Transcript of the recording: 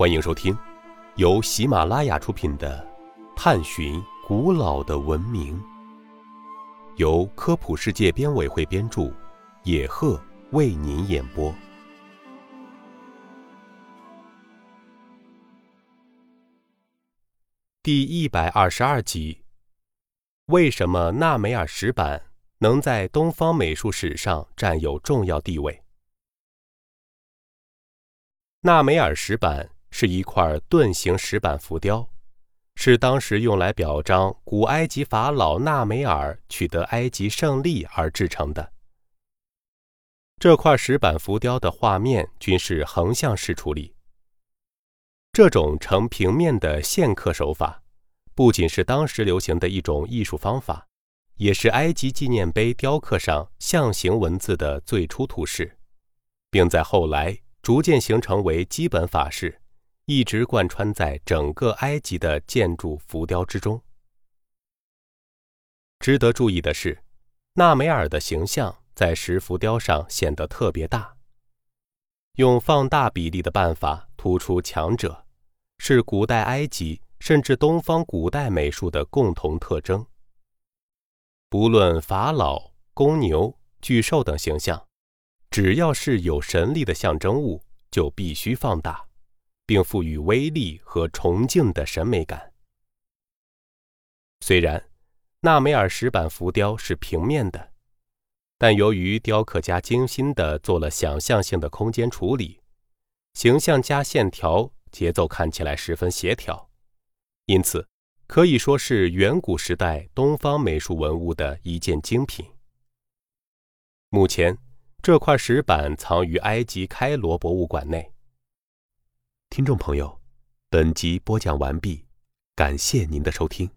欢迎收听由喜马拉雅出品的《探寻古老的文明》，由科普世界编委会编著，野鹤为您演播。第一百二十二集：为什么纳梅尔石板能在东方美术史上占有重要地位？纳梅尔石板是一块盾形石板浮雕，是当时用来表彰古埃及法老纳梅尔取得埃及胜利而制成的。这块石板浮雕的画面均是横向式处理。这种呈平面的线刻手法，不仅是当时流行的一种艺术方法，也是埃及纪念碑雕刻上象形文字的最初图式，并在后来。逐渐形成为基本法式，一直贯穿在整个埃及的建筑浮雕之中。值得注意的是，纳梅尔的形象在石浮雕上显得特别大。用放大比例的办法突出强者，是古代埃及甚至东方古代美术的共同特征。不论法老、公牛、巨兽等形象。只要是有神力的象征物，就必须放大，并赋予威力和崇敬的审美感。虽然纳梅尔石板浮雕是平面的，但由于雕刻家精心的做了想象性的空间处理，形象加线条，节奏看起来十分协调，因此可以说是远古时代东方美术文物的一件精品。目前。这块石板藏于埃及开罗博物馆内。听众朋友，本集播讲完毕，感谢您的收听。